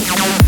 Bye.